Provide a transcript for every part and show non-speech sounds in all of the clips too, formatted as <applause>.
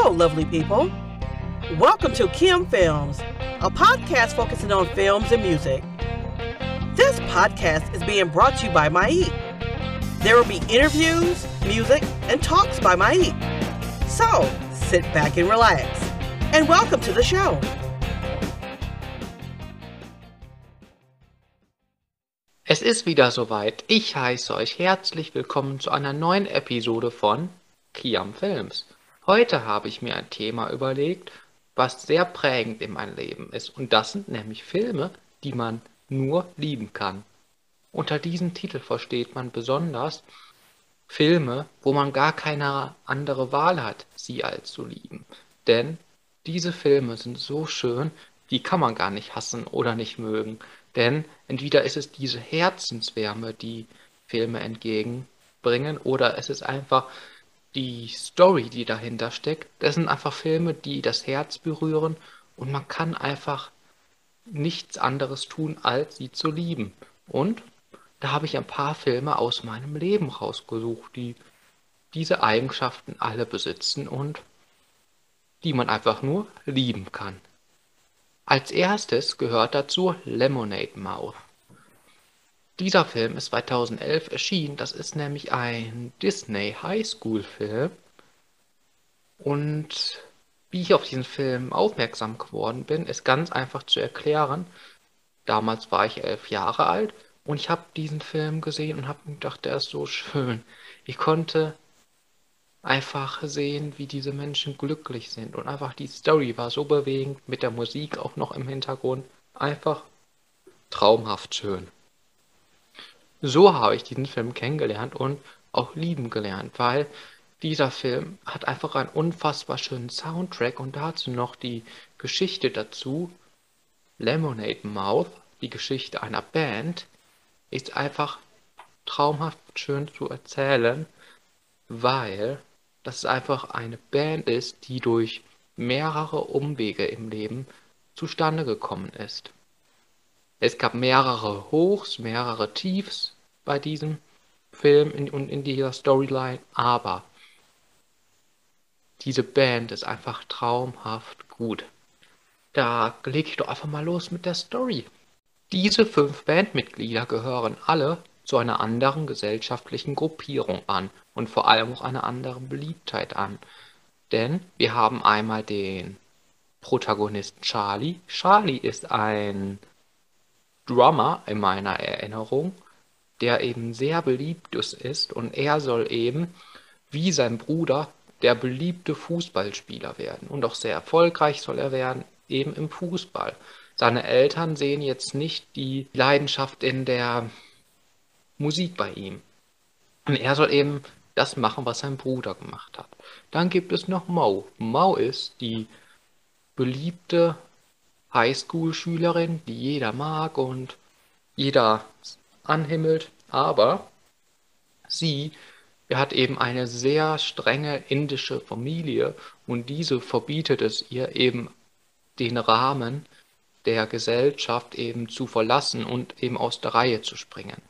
Hello, lovely people. Welcome to Kim Films, a podcast focusing on films and music. This podcast is being brought to you by Maik. There will be interviews, music, and talks by Maik. So sit back and relax. And welcome to the show. Es ist wieder soweit. Ich heiße euch herzlich willkommen zu einer neuen Episode von Kiam Films. Heute habe ich mir ein Thema überlegt, was sehr prägend in meinem Leben ist. Und das sind nämlich Filme, die man nur lieben kann. Unter diesem Titel versteht man besonders Filme, wo man gar keine andere Wahl hat, sie als zu lieben. Denn diese Filme sind so schön, die kann man gar nicht hassen oder nicht mögen. Denn entweder ist es diese Herzenswärme, die Filme entgegenbringen, oder es ist einfach die Story, die dahinter steckt. Das sind einfach Filme, die das Herz berühren und man kann einfach nichts anderes tun, als sie zu lieben. Und da habe ich ein paar Filme aus meinem Leben rausgesucht, die diese Eigenschaften alle besitzen und die man einfach nur lieben kann. Als erstes gehört dazu Lemonade Mouth. Dieser Film ist 2011 erschienen. Das ist nämlich ein Disney Highschool-Film. Und wie ich auf diesen Film aufmerksam geworden bin, ist ganz einfach zu erklären. Damals war ich elf Jahre alt und ich habe diesen Film gesehen und habe gedacht, der ist so schön. Ich konnte einfach sehen, wie diese Menschen glücklich sind. Und einfach die Story war so bewegend, mit der Musik auch noch im Hintergrund. Einfach traumhaft schön. So habe ich diesen Film kennengelernt und auch lieben gelernt, weil dieser Film hat einfach einen unfassbar schönen Soundtrack und dazu noch die Geschichte dazu. Lemonade Mouth, die Geschichte einer Band, ist einfach traumhaft schön zu erzählen, weil dass es einfach eine Band ist, die durch mehrere Umwege im Leben zustande gekommen ist. Es gab mehrere Hochs, mehrere Tiefs bei diesem Film und in, dieser Storyline, aber diese Band ist einfach traumhaft gut. Da lege ich doch einfach mal los mit der Story. Diese fünf Bandmitglieder gehören alle zu einer anderen gesellschaftlichen Gruppierung an und vor allem auch einer anderen Beliebtheit an. Denn wir haben einmal den Protagonisten Charlie. Charlie ist ein Drummer in meiner Erinnerung, der eben sehr beliebt ist und er soll eben wie sein Bruder der beliebte Fußballspieler werden und auch sehr erfolgreich soll er werden, eben im Fußball. Seine Eltern sehen jetzt nicht die Leidenschaft in der Musik bei ihm. Und er soll eben das machen, was sein Bruder gemacht hat. Dann gibt es noch Mo. Mo ist die beliebte Highschool-Schülerin, die jeder mag und jeder anhimmelt, aber sie hat eben eine sehr strenge indische Familie und diese verbietet es ihr eben den Rahmen der Gesellschaft eben zu verlassen und eben aus der Reihe zu springen.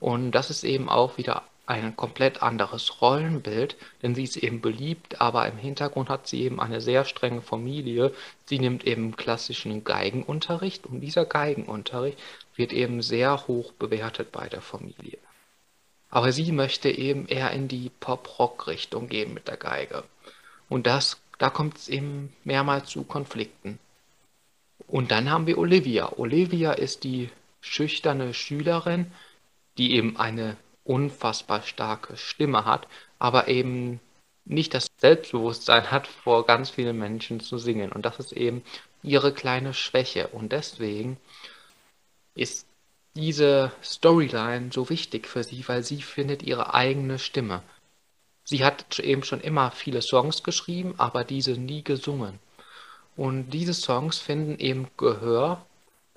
Und das ist eben auch wieder ein komplett anderes Rollenbild, denn sie ist eben beliebt, aber im Hintergrund hat sie eben eine sehr strenge Familie. Sie nimmt eben klassischen Geigenunterricht und dieser Geigenunterricht wird eben sehr hoch bewertet bei der Familie. Aber sie möchte eben eher in die Pop-Rock-Richtung gehen mit der Geige. Und das, da kommt es eben mehrmals zu Konflikten. Und dann haben wir Olivia. Olivia ist die schüchterne Schülerin, die eben eine unfassbar starke Stimme hat, aber eben nicht das Selbstbewusstsein hat, vor ganz vielen Menschen zu singen. Und das ist eben ihre kleine Schwäche. Und deswegen ist diese Storyline so wichtig für sie, weil sie findet ihre eigene Stimme. Sie hat eben schon immer viele Songs geschrieben, aber diese nie gesungen. Und diese Songs finden eben Gehör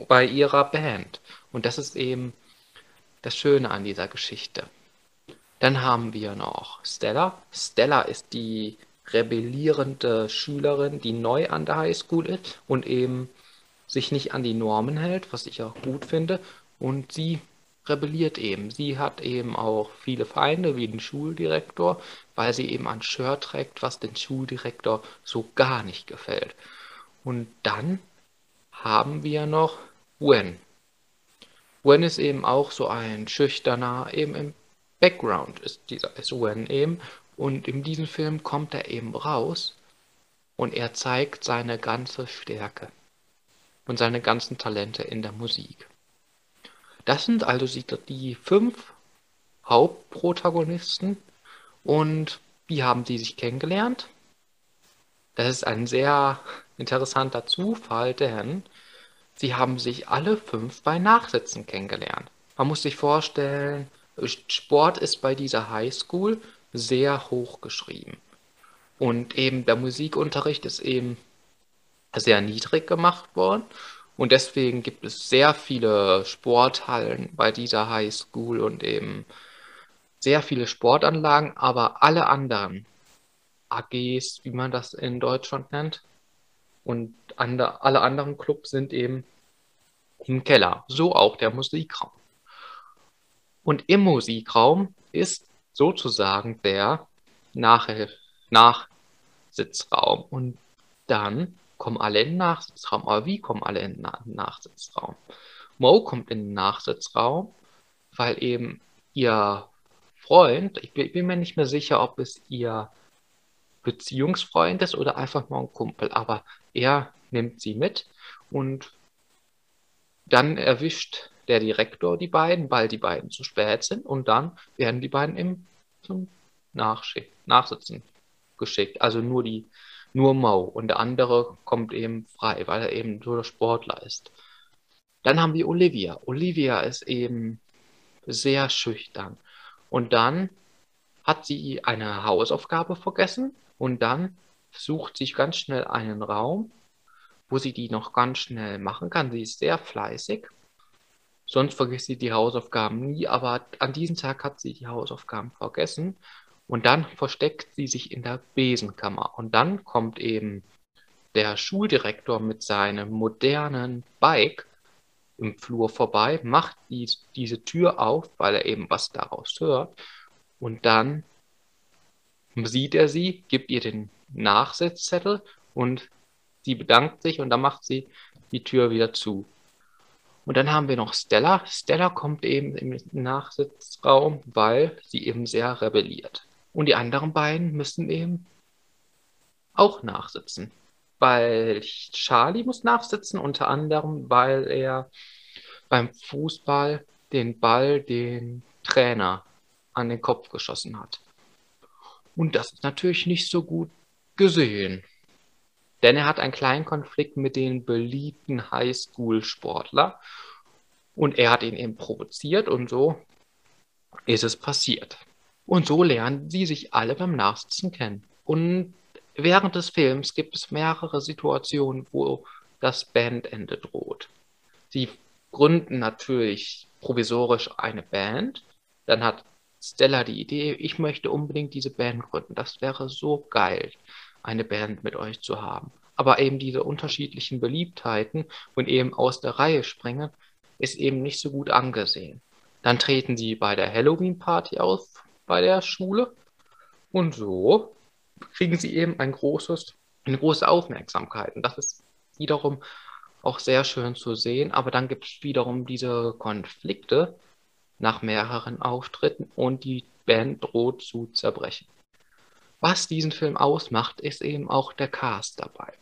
bei ihrer Band. Und das ist eben das Schöne an dieser Geschichte. Dann haben wir noch Stella. Stella ist die rebellierende Schülerin, die neu an der Highschool ist und eben sich nicht an die Normen hält, was ich auch gut finde. Und sie rebelliert eben. Sie hat eben auch viele Feinde wie den Schuldirektor, weil sie eben ein Shirt trägt, was dem Schuldirektor so gar nicht gefällt. Und dann haben wir noch Wen. Wen ist eben auch so ein schüchterner, eben im Background ist dieser ist Wen eben. Und in diesem Film kommt er eben raus und er zeigt seine ganze Stärke und seine ganzen Talente in der Musik. Das sind also die fünf Hauptprotagonisten und wie haben die sich kennengelernt? Das ist ein sehr interessanter Zufall, denn sie haben sich alle fünf bei Nachsitzen kennengelernt. Man muss sich vorstellen, Sport ist bei dieser Highschool sehr hoch geschrieben. Und eben der Musikunterricht ist eben sehr niedrig gemacht worden. Und deswegen gibt es sehr viele Sporthallen bei dieser High School und eben sehr viele Sportanlagen, aber alle anderen AGs, wie man das in Deutschland nennt, und andre, alle anderen Clubs sind eben im Keller. So auch der Musikraum. Und im Musikraum ist sozusagen der Nachhilf Nachsitzraum. Und dann kommen alle in den Nachsitzraum. Aber wie kommen alle in den Nachsitzraum? Mo kommt in den Nachsitzraum, weil eben ihr Freund, ich bin, bin mir nicht mehr sicher, ob es ihr Beziehungsfreund ist oder einfach nur ein Kumpel, aber er nimmt sie mit und dann erwischt der Direktor die beiden, weil die beiden zu spät sind und dann werden die beiden im, zum Nachschick, Nachsitzen geschickt. Also nur die nur Mau und der andere kommt eben frei, weil er eben nur der Sportler ist. Dann haben wir Olivia. Olivia ist eben sehr schüchtern. Und dann hat sie eine Hausaufgabe vergessen und dann sucht sich ganz schnell einen Raum, wo sie die noch ganz schnell machen kann. Sie ist sehr fleißig. Sonst vergisst sie die Hausaufgaben nie, aber an diesem Tag hat sie die Hausaufgaben vergessen und dann versteckt sie sich in der Besenkammer. Und dann kommt eben der Schuldirektor mit seinem modernen Bike im Flur vorbei, macht die, diese Tür auf, weil er eben was daraus hört. Und dann sieht er sie, gibt ihr den Nachsitzzettel und sie bedankt sich und dann macht sie die Tür wieder zu. Und dann haben wir noch Stella. Stella kommt eben im Nachsitzraum, weil sie eben sehr rebelliert. Und die anderen beiden müssen eben auch nachsitzen. Weil Charlie muss nachsitzen, unter anderem, weil er beim Fußball den Ball den Trainer an den Kopf geschossen hat. Und das ist natürlich nicht so gut gesehen. Denn er hat einen kleinen Konflikt mit den beliebten Highschool-Sportler. Und er hat ihn eben provoziert und so ist es passiert. Und so lernen sie sich alle beim Nachsitzen kennen. Und während des Films gibt es mehrere Situationen, wo das Bandende droht. Sie gründen natürlich provisorisch eine Band. Dann hat Stella die Idee, ich möchte unbedingt diese Band gründen. Das wäre so geil, eine Band mit euch zu haben. Aber eben diese unterschiedlichen Beliebtheiten und eben aus der Reihe springen, ist eben nicht so gut angesehen. Dann treten sie bei der Halloween-Party auf, bei der Schule. Und so kriegen sie eben ein großes, eine große Aufmerksamkeit. Und das ist wiederum auch sehr schön zu sehen. Aber dann gibt es wiederum diese Konflikte nach mehreren Auftritten und die Band droht zu zerbrechen. Was diesen Film ausmacht, ist eben auch der Cast dabei.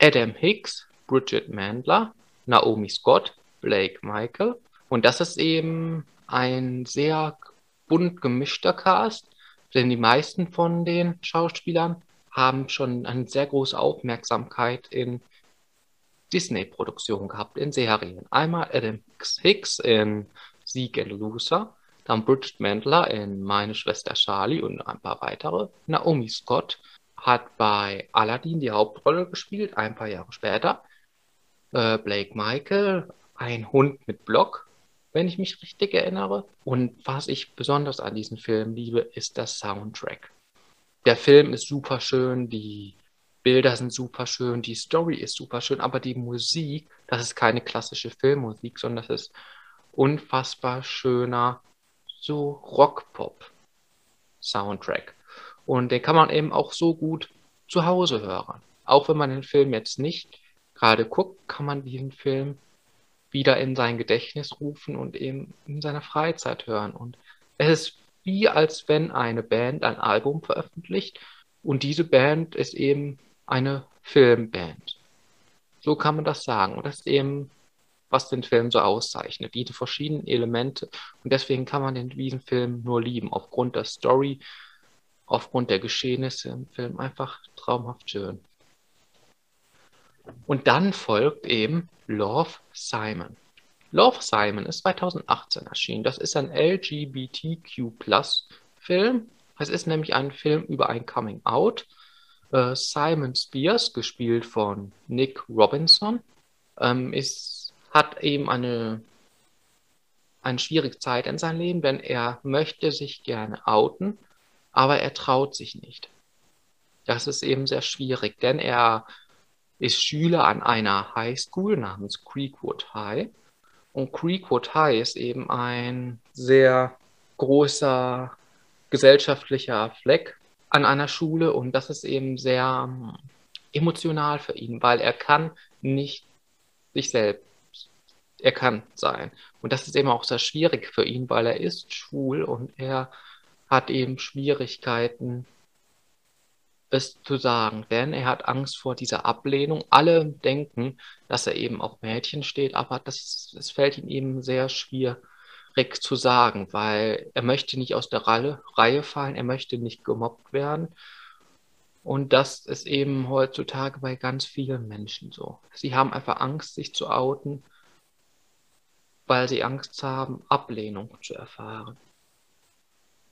Adam Hicks, Bridget Mandler, Naomi Scott, Blake Michael. Und das ist eben ein sehr bunt gemischter Cast, denn die meisten von den Schauspielern haben schon eine sehr große Aufmerksamkeit in Disney-Produktionen gehabt, in Serien. Einmal Adam Hicks in Sieg and Loser, dann Bridget Mandler in Meine Schwester Charlie und ein paar weitere. Naomi Scott hat bei Aladdin die Hauptrolle gespielt, ein paar Jahre später. Äh, Blake Michael, ein Hund mit Block, wenn ich mich richtig erinnere. Und was ich besonders an diesem Film liebe, ist der Soundtrack. Der Film ist super schön, die Bilder sind super schön, die Story ist super schön, aber die Musik, das ist keine klassische Filmmusik, sondern das ist unfassbar schöner, so Rock-Pop-Soundtrack. Und den kann man eben auch so gut zu Hause hören. Auch wenn man den Film jetzt nicht gerade guckt, kann man diesen Film wieder in sein Gedächtnis rufen und eben in seiner Freizeit hören. Und es ist wie als wenn eine Band ein Album veröffentlicht und diese Band ist eben eine Filmband. So kann man das sagen. Und das ist eben, was den Film so auszeichnet, diese verschiedenen Elemente. Und deswegen kann man den, diesen Film nur lieben, aufgrund der Story, aufgrund der Geschehnisse im Film. Einfach traumhaft schön. Und dann folgt eben Love Simon. Love Simon ist 2018 erschienen. Das ist ein LGBTQ-Film. Es ist nämlich ein Film über ein Coming Out. Äh, Simon Spears, gespielt von Nick Robinson, ähm, ist, hat eben eine, eine schwierige Zeit in seinem Leben, denn er möchte sich gerne outen, aber er traut sich nicht. Das ist eben sehr schwierig, denn er ist Schüler an einer High School namens Creekwood High. Und Creekwood High ist eben ein sehr großer gesellschaftlicher Fleck an einer Schule und das ist eben sehr ähm, emotional für ihn, weil er kann nicht sich selbst erkannt sein. Und das ist eben auch sehr schwierig für ihn, weil er ist schwul und er hat eben Schwierigkeiten, es zu sagen, denn er hat Angst vor dieser Ablehnung. Alle denken, dass er eben auf Mädchen steht, aber das, das fällt ihm eben sehr schwierig zu sagen, weil er möchte nicht aus der Reihe, Reihe fallen, er möchte nicht gemobbt werden. Und das ist eben heutzutage bei ganz vielen Menschen so. Sie haben einfach Angst, sich zu outen, weil sie Angst haben, Ablehnung zu erfahren.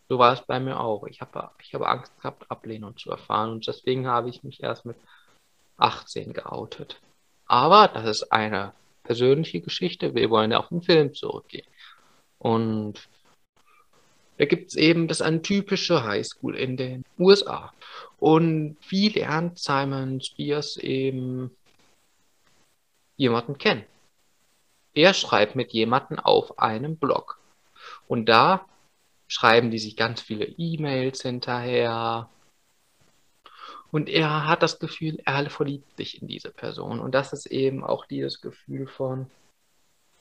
So war es bei mir auch. Ich habe ich habe Angst gehabt, Ablehnung zu erfahren und deswegen habe ich mich erst mit 18 geoutet. Aber das ist eine persönliche Geschichte. Wir wollen ja auf den Film zurückgehen. Und da gibt es eben, das eine typische Highschool in den USA. Und wie lernt Simon Spears eben jemanden kennen? Er schreibt mit jemandem auf einem Blog. Und da schreiben die sich ganz viele E-Mails hinterher. Und er hat das Gefühl, er verliebt sich in diese Person. Und das ist eben auch dieses Gefühl von,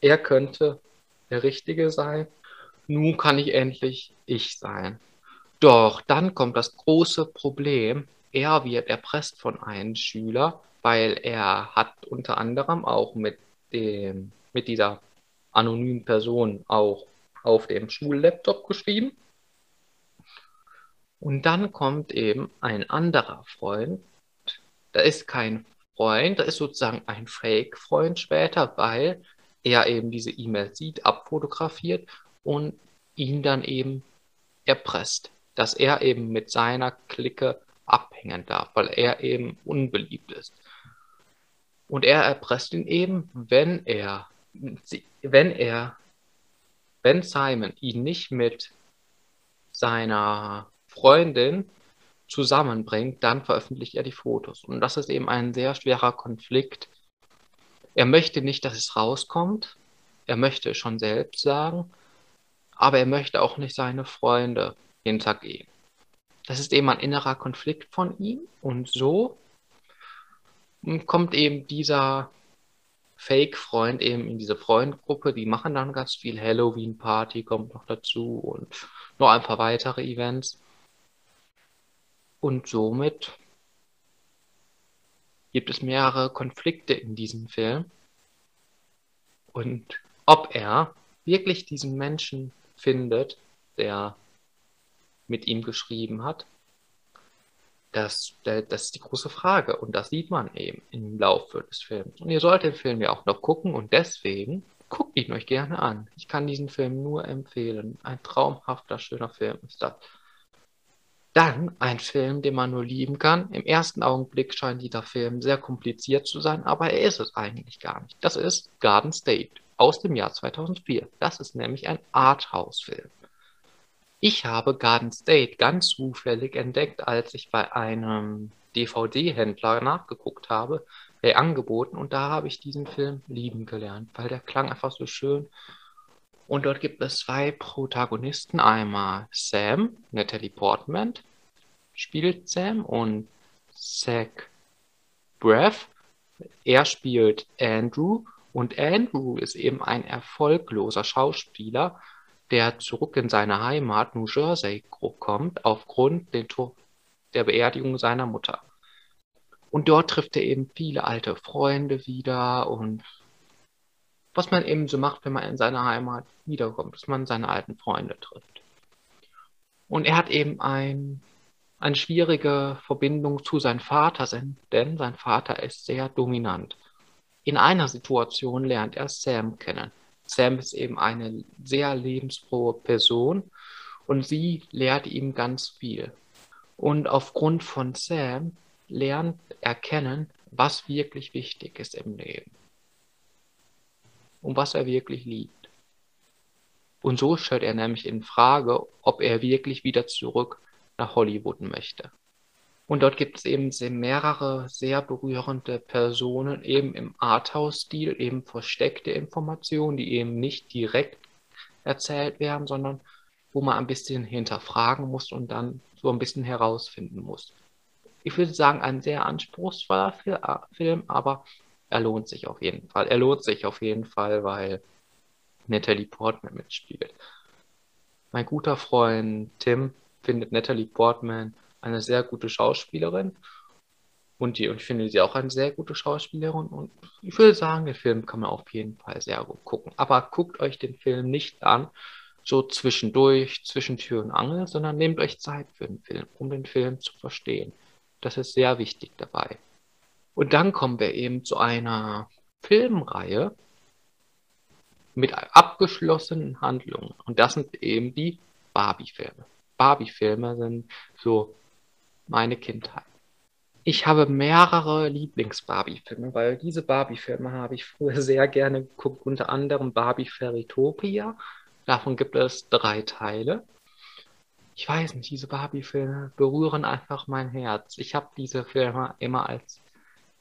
er könnte der Richtige sein. Nun kann ich endlich ich sein. Doch dann kommt das große Problem. Er wird erpresst von einem Schüler, weil er hat unter anderem auch mit dem, mit dieser anonymen Person auch auf dem Schullaptop geschrieben. Und dann kommt eben ein anderer Freund. Da ist kein Freund, da ist sozusagen ein Fake-Freund später, weil er eben diese E-Mail sieht, abfotografiert und ihn dann eben erpresst, dass er eben mit seiner Clique abhängen darf, weil er eben unbeliebt ist. Und er erpresst ihn eben, wenn er, wenn er wenn Simon ihn nicht mit seiner Freundin zusammenbringt, dann veröffentlicht er die Fotos. Und das ist eben ein sehr schwerer Konflikt. Er möchte nicht, dass es rauskommt. Er möchte es schon selbst sagen. Aber er möchte auch nicht seine Freunde hintergehen. Das ist eben ein innerer Konflikt von ihm. Und so kommt eben dieser Fake-Freund eben in diese Freundgruppe. Die machen dann ganz viel. Halloween-Party kommt noch dazu und noch ein paar weitere Events. Und somit gibt es mehrere Konflikte in diesem Film. Und ob er wirklich diesen Menschen findet, der mit ihm geschrieben hat, das, das ist die große Frage und das sieht man eben im Laufe des Films. Und ihr solltet den Film ja auch noch gucken und deswegen guckt ihn euch gerne an. Ich kann diesen Film nur empfehlen. Ein traumhafter, schöner Film ist das. Dann ein Film, den man nur lieben kann. Im ersten Augenblick scheint dieser Film sehr kompliziert zu sein, aber er ist es eigentlich gar nicht. Das ist Garden State aus dem Jahr 2004. Das ist nämlich ein Arthouse-Film. Ich habe Garden State ganz zufällig entdeckt, als ich bei einem DVD-Händler nachgeguckt habe, der angeboten und da habe ich diesen Film lieben gelernt, weil der klang einfach so schön Und dort gibt es zwei Protagonisten. Einmal Sam, Natalie Portman spielt Sam und Zach Braff. Er spielt Andrew und Andrew ist eben ein erfolgloser Schauspieler, der zurück in seine Heimat New Jersey kommt aufgrund der Beerdigung seiner Mutter. Und dort trifft er eben viele alte Freunde wieder und was man eben so macht, wenn man in seine Heimat wiederkommt, dass man seine alten Freunde trifft. Und er hat eben ein, eine schwierige Verbindung zu seinem Vater, denn sein Vater ist sehr dominant. In einer Situation lernt er Sam kennen. Sam ist eben eine sehr lebensfrohe Person und sie lehrt ihm ganz viel. Und aufgrund von Sam lernt er kennen, was wirklich wichtig ist im Leben und was er wirklich liebt. Und so stellt er nämlich in Frage, ob er wirklich wieder zurück nach Hollywood möchte. Und dort gibt es eben mehrere sehr berührende Personen, eben im Arthouse-Stil, eben versteckte Informationen, die eben nicht direkt erzählt werden, sondern wo man ein bisschen hinterfragen muss und dann so ein bisschen herausfinden muss. Ich würde sagen, ein sehr anspruchsvoller Film, aber er lohnt sich auf jeden Fall. Er lohnt sich auf jeden Fall, weil Natalie Portman mitspielt. Mein guter Freund Tim findet Natalie Portman eine sehr gute Schauspielerin und, die, und ich finde sie auch eine sehr gute Schauspielerin und ich würde sagen, den Film kann man auf jeden Fall sehr gut gucken. Aber guckt euch den Film nicht an, so zwischendurch, zwischen Tür und Angel, sondern nehmt euch Zeit für den Film, um den Film zu verstehen. Das ist sehr wichtig dabei. Und dann kommen wir eben zu einer Filmreihe mit abgeschlossenen Handlungen. Und das sind eben die Barbie-Filme. Barbie-Filme sind so meine Kindheit. Ich habe mehrere Lieblings-Barbie-Filme, weil diese Barbie-Filme habe ich früher <laughs> sehr gerne geguckt, unter anderem Barbie Fairytopia. Davon gibt es drei Teile. Ich weiß nicht, diese Barbie-Filme berühren einfach mein Herz. Ich habe diese Filme immer als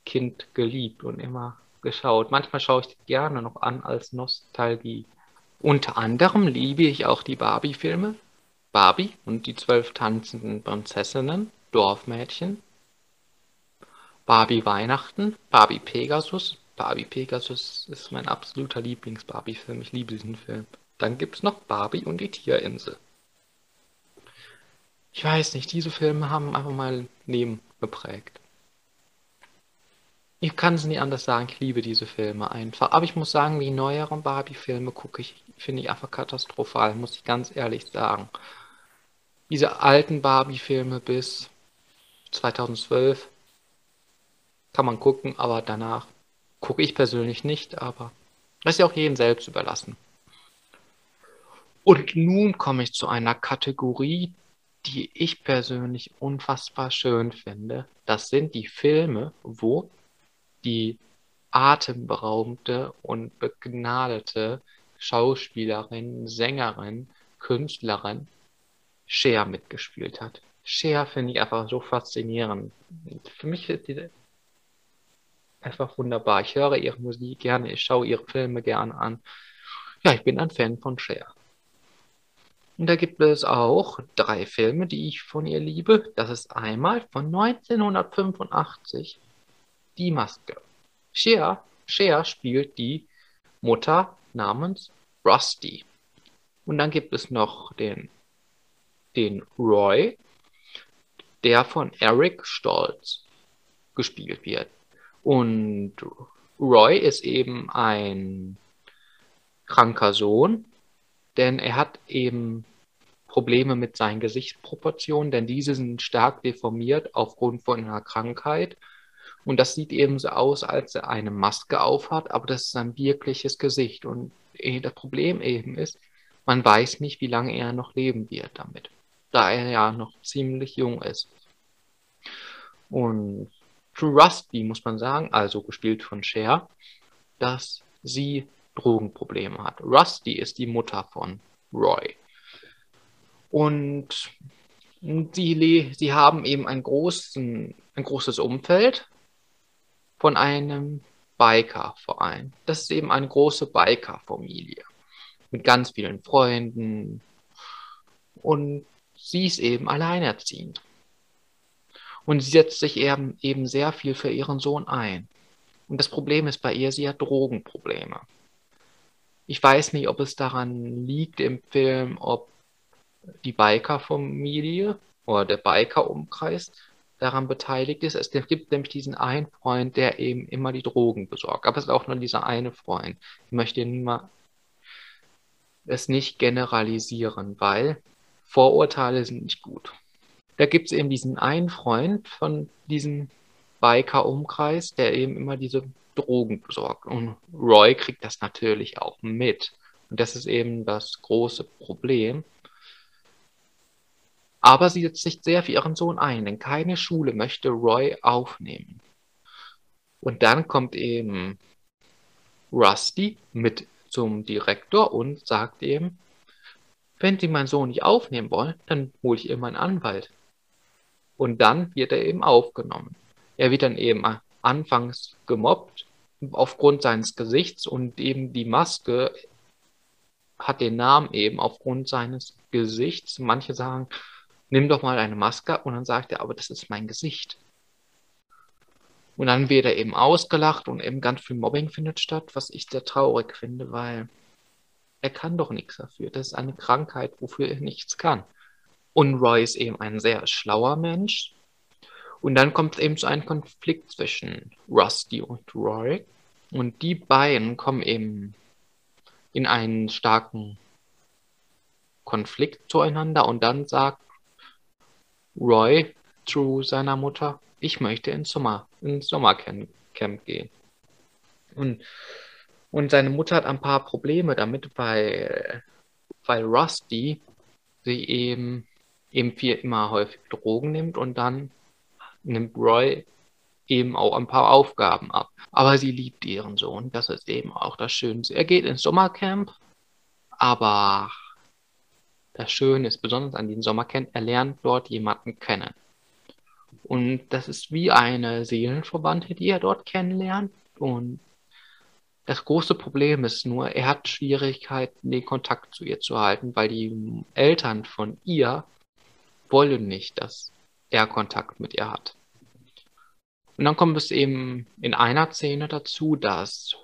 Kind geliebt und immer geschaut. Manchmal schaue ich die gerne noch an als Nostalgie. Unter anderem liebe ich auch die Barbie-Filme. Barbie und die zwölf tanzenden Prinzessinnen, Dorfmädchen. Barbie Weihnachten, Barbie Pegasus. Barbie Pegasus ist mein absoluter Lieblings-Barbie-Film. Ich liebe diesen Film. Dann gibt es noch Barbie und die Tierinsel. Ich weiß nicht, diese Filme haben einfach mein Leben geprägt. Ich kann es nie anders sagen, ich liebe diese Filme einfach. Aber ich muss sagen, die neueren Barbie-Filme gucke ich, finde ich einfach katastrophal, muss ich ganz ehrlich sagen. Diese alten Barbie-Filme bis 2012 kann man gucken, aber danach gucke ich persönlich nicht, aber das ist ja auch jedem selbst überlassen. Und nun komme ich zu einer Kategorie, die ich persönlich unfassbar schön finde. Das sind die Filme, wo die atemberaubende und begnadete Schauspielerin, Sängerin, Künstlerin Cher mitgespielt hat. Cher finde ich einfach so faszinierend. Für mich ist die einfach wunderbar. Ich höre ihre Musik gerne, ich schaue ihre Filme gerne an. Ja, ich bin ein Fan von Cher. Und da gibt es auch drei Filme, die ich von ihr liebe. Das ist einmal von 1985 die Maske. Cher, Cher spielt die Mutter namens Rusty. Und dann gibt es noch den, den Roy, der von Eric Stolz gespielt wird. Und Roy ist eben ein kranker Sohn, denn er hat eben Probleme mit seinen Gesichtsproportionen, denn diese sind stark deformiert aufgrund von einer Krankheit und das sieht eben so aus, als er eine Maske aufhat, aber das ist sein wirkliches Gesicht. Und eh, das Problem eben ist, man weiß nicht, wie lange er noch leben wird damit, da er ja noch ziemlich jung ist. Und zu Rusty muss man sagen, also gespielt von Cher, dass sie Drogenprobleme hat. Rusty ist die Mutter von Roy. Und sie, sie haben eben ein, großen, ein großes Umfeld, von einem Bikerverein. Das ist eben eine große Bikerfamilie. mit ganz vielen Freunden. Und sie ist eben alleinerziehend. Und sie setzt sich eben, eben sehr viel für ihren Sohn ein. Und das Problem ist bei ihr, sie hat Drogenprobleme. Ich weiß nicht, ob es daran liegt im Film, ob die Biker-Familie oder der Biker-Umkreis daran beteiligt ist. Es gibt nämlich diesen einen Freund, der eben immer die Drogen besorgt. Aber es ist auch nur dieser eine Freund. Ich möchte mal es nicht generalisieren, weil Vorurteile sind nicht gut. Da gibt es eben diesen einen Freund von diesem Biker-Umkreis, der eben immer diese Drogen besorgt. Und Roy kriegt das natürlich auch mit. Und das ist eben das große Problem. Aber sie setzt sich sehr für ihren Sohn ein, denn keine Schule möchte Roy aufnehmen. Und dann kommt eben Rusty mit zum Direktor und sagt ihm, wenn Sie meinen Sohn nicht aufnehmen wollen, dann hole ich immer einen Anwalt. Und dann wird er eben aufgenommen. Er wird dann eben anfangs gemobbt aufgrund seines Gesichts und eben die Maske hat den Namen eben aufgrund seines Gesichts. Manche sagen, nimm doch mal eine Maske und dann sagt er, aber das ist mein Gesicht. Und dann wird er eben ausgelacht und eben ganz viel Mobbing findet statt, was ich sehr traurig finde, weil er kann doch nichts dafür. Das ist eine Krankheit, wofür er nichts kann. Und Roy ist eben ein sehr schlauer Mensch. Und dann kommt es eben zu einem Konflikt zwischen Rusty und Roy. Und die beiden kommen eben in einen starken Konflikt zueinander. Und dann sagt Roy zu seiner Mutter, ich möchte ins, Sommer, ins Sommercamp gehen. Und, und seine Mutter hat ein paar Probleme damit, weil, weil Rusty sie eben, eben viel immer häufig Drogen nimmt und dann nimmt Roy eben auch ein paar Aufgaben ab. Aber sie liebt ihren Sohn, das ist eben auch das Schönste. Er geht ins Sommercamp, aber das Schöne ist besonders an diesem Sommercamp, er lernt dort jemanden kennen. Und das ist wie eine Seelenverwandte, die er dort kennenlernt. Und das große Problem ist nur, er hat Schwierigkeiten, den Kontakt zu ihr zu halten, weil die Eltern von ihr wollen nicht, dass er Kontakt mit ihr hat. Und dann kommt es eben in einer Szene dazu, dass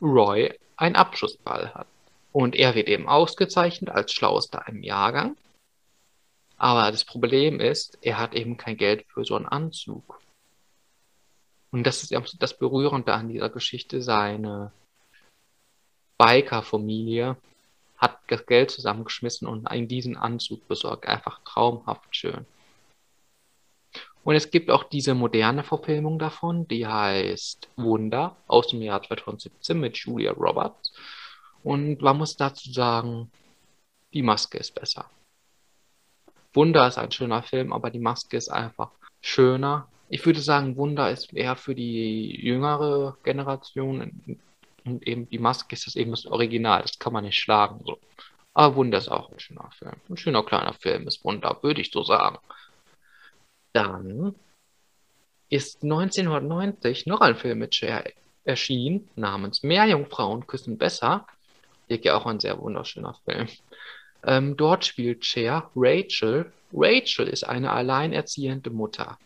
Roy einen Abschlussball hat. Und er wird eben ausgezeichnet als Schlauster im Jahrgang. Aber das Problem ist, er hat eben kein Geld für so einen Anzug. Und das ist das Berührende an dieser Geschichte. Seine Biker-Familie hat das Geld zusammengeschmissen und ihm diesen Anzug besorgt. Einfach traumhaft schön. Und es gibt auch diese moderne Verfilmung davon, die heißt Wunder aus dem Jahr 2017 mit Julia Roberts. Und man muss dazu sagen, die Maske ist besser. Wunder ist ein schöner Film, aber die Maske ist einfach schöner. Ich würde sagen, Wunder ist eher für die jüngere Generation und eben die Maske ist das eben das Original. Das kann man nicht schlagen. So. Aber Wunder ist auch ein schöner Film. Ein schöner kleiner Film ist Wunder, würde ich so sagen. Dann ist 1990 noch ein Film mit Cher erschienen, namens Meerjungfrauen küssen besser. Hier auch ein sehr wunderschöner Film. Ähm, dort spielt Cher Rachel. Rachel ist eine alleinerziehende Mutter.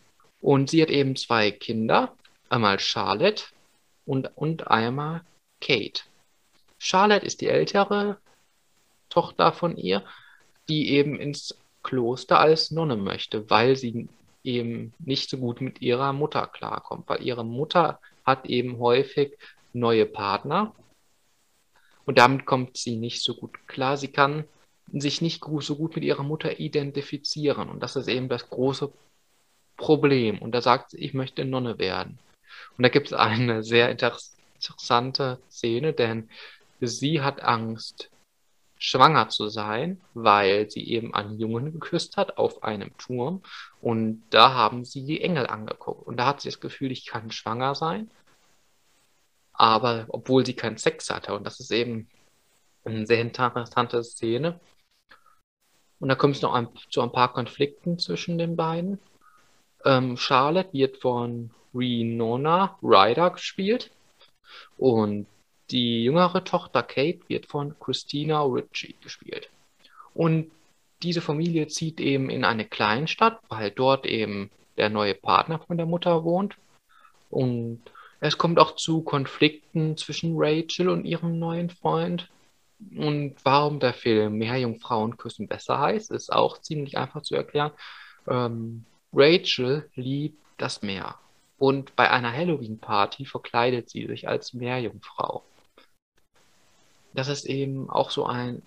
Und sie hat eben zwei Kinder. Einmal Charlotte und, und einmal Kate. Charlotte ist die ältere Tochter von ihr, die eben ins Kloster als Nonne möchte, weil sie eben nicht so gut mit ihrer Mutter klarkommt, weil ihre Mutter hat eben häufig neue Partner und damit kommt sie nicht so gut klar. Sie kann sich nicht so gut mit ihrer Mutter identifizieren. Und das ist eben das große Problem. Und da sagt sie, ich möchte Nonne werden. Und da gibt es eine sehr interessante Szene, denn sie hat Angst, schwanger zu sein, weil sie eben einen Jungen geküsst hat auf einem Turm. Und da haben sie die Engel angeguckt. Und da hat sie das Gefühl, ich kann schwanger sein. Aber obwohl sie keinen Sex hatte. Und das ist eben eine sehr interessante Szene. Und da kommt es noch ein, zu ein paar Konflikten zwischen den beiden. Ähm, Charlotte wird von Renona Ryder gespielt. Und Die jüngere Tochter Kate wird von Christina Ritchie gespielt. Und diese Familie zieht eben in eine Kleinstadt, weil dort eben der neue Partner von der Mutter wohnt. Und es kommt auch zu Konflikten zwischen Rachel und ihrem neuen Freund. Und warum der Film Meerjungfrauen küssen besser heißt, ist auch ziemlich einfach zu erklären. Ähm, Rachel liebt das Meer. Und bei einer Halloween-Party verkleidet sie sich als Meerjungfrau. Das ist eben auch so ein,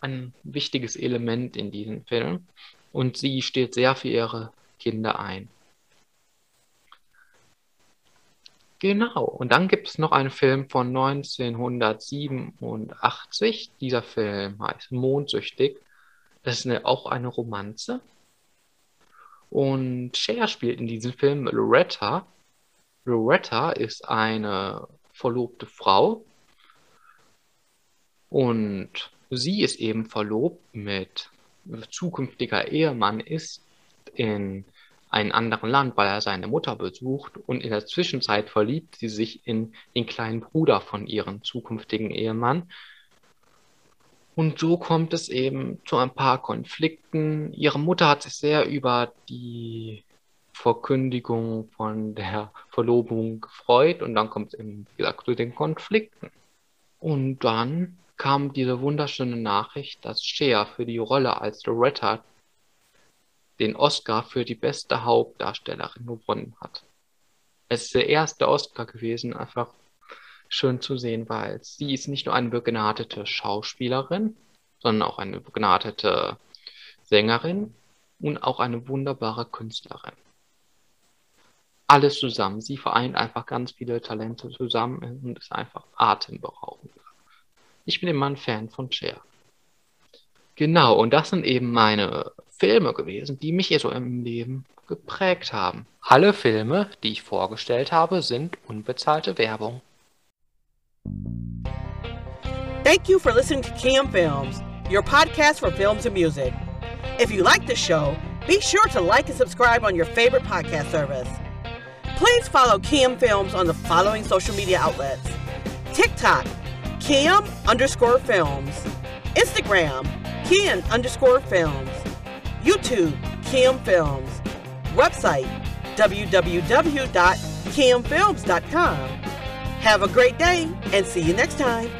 ein wichtiges Element in diesem Film. Und sie steht sehr für ihre Kinder ein. Genau, und dann gibt es noch einen Film von 1987. Dieser Film heißt Mondsüchtig. Das ist eine, auch eine Romanze. Und Cher spielt in diesem Film Loretta. Loretta ist eine verlobte Frau. Und sie ist eben verlobt mit zukünftiger Ehemann ist in einem anderen Land, weil er seine Mutter besucht. Und in der Zwischenzeit verliebt sie sich in den kleinen Bruder von ihrem zukünftigen Ehemann. Und so kommt es eben zu ein paar Konflikten. Ihre Mutter hat sich sehr über die Verkündigung von der Verlobung gefreut und dann kommt es eben, wie gesagt, zu den Konflikten. Und dann kam diese wunderschöne Nachricht, dass Cher für die Rolle als Loretta den Oscar für die beste Hauptdarstellerin gewonnen hat. Es ist der erste Oscar gewesen, einfach schön zu sehen, weil sie ist nicht nur eine begnadete Schauspielerin, sondern auch eine begnadete Sängerin und auch eine wunderbare Künstlerin. Alles zusammen. Sie vereint einfach ganz viele Talente zusammen und ist einfach atemberaubend. Ich bin immer ein Fan von Cher. Genau, und das sind eben meine Filme gewesen, die mich so im Leben geprägt haben. Alle Filme, die ich vorgestellt habe, sind unbezahlte Werbung. Thank you for listening to Cam Films, your podcast for films and music. If you like the show, be sure to like and subscribe on your favorite podcast service. Please follow Cam Films on the following social media outlets TikTok, Cam underscore films, Instagram, Cam underscore films, YouTube, Cam Films, website, www.camfilms.com. Have a great day and see you next time.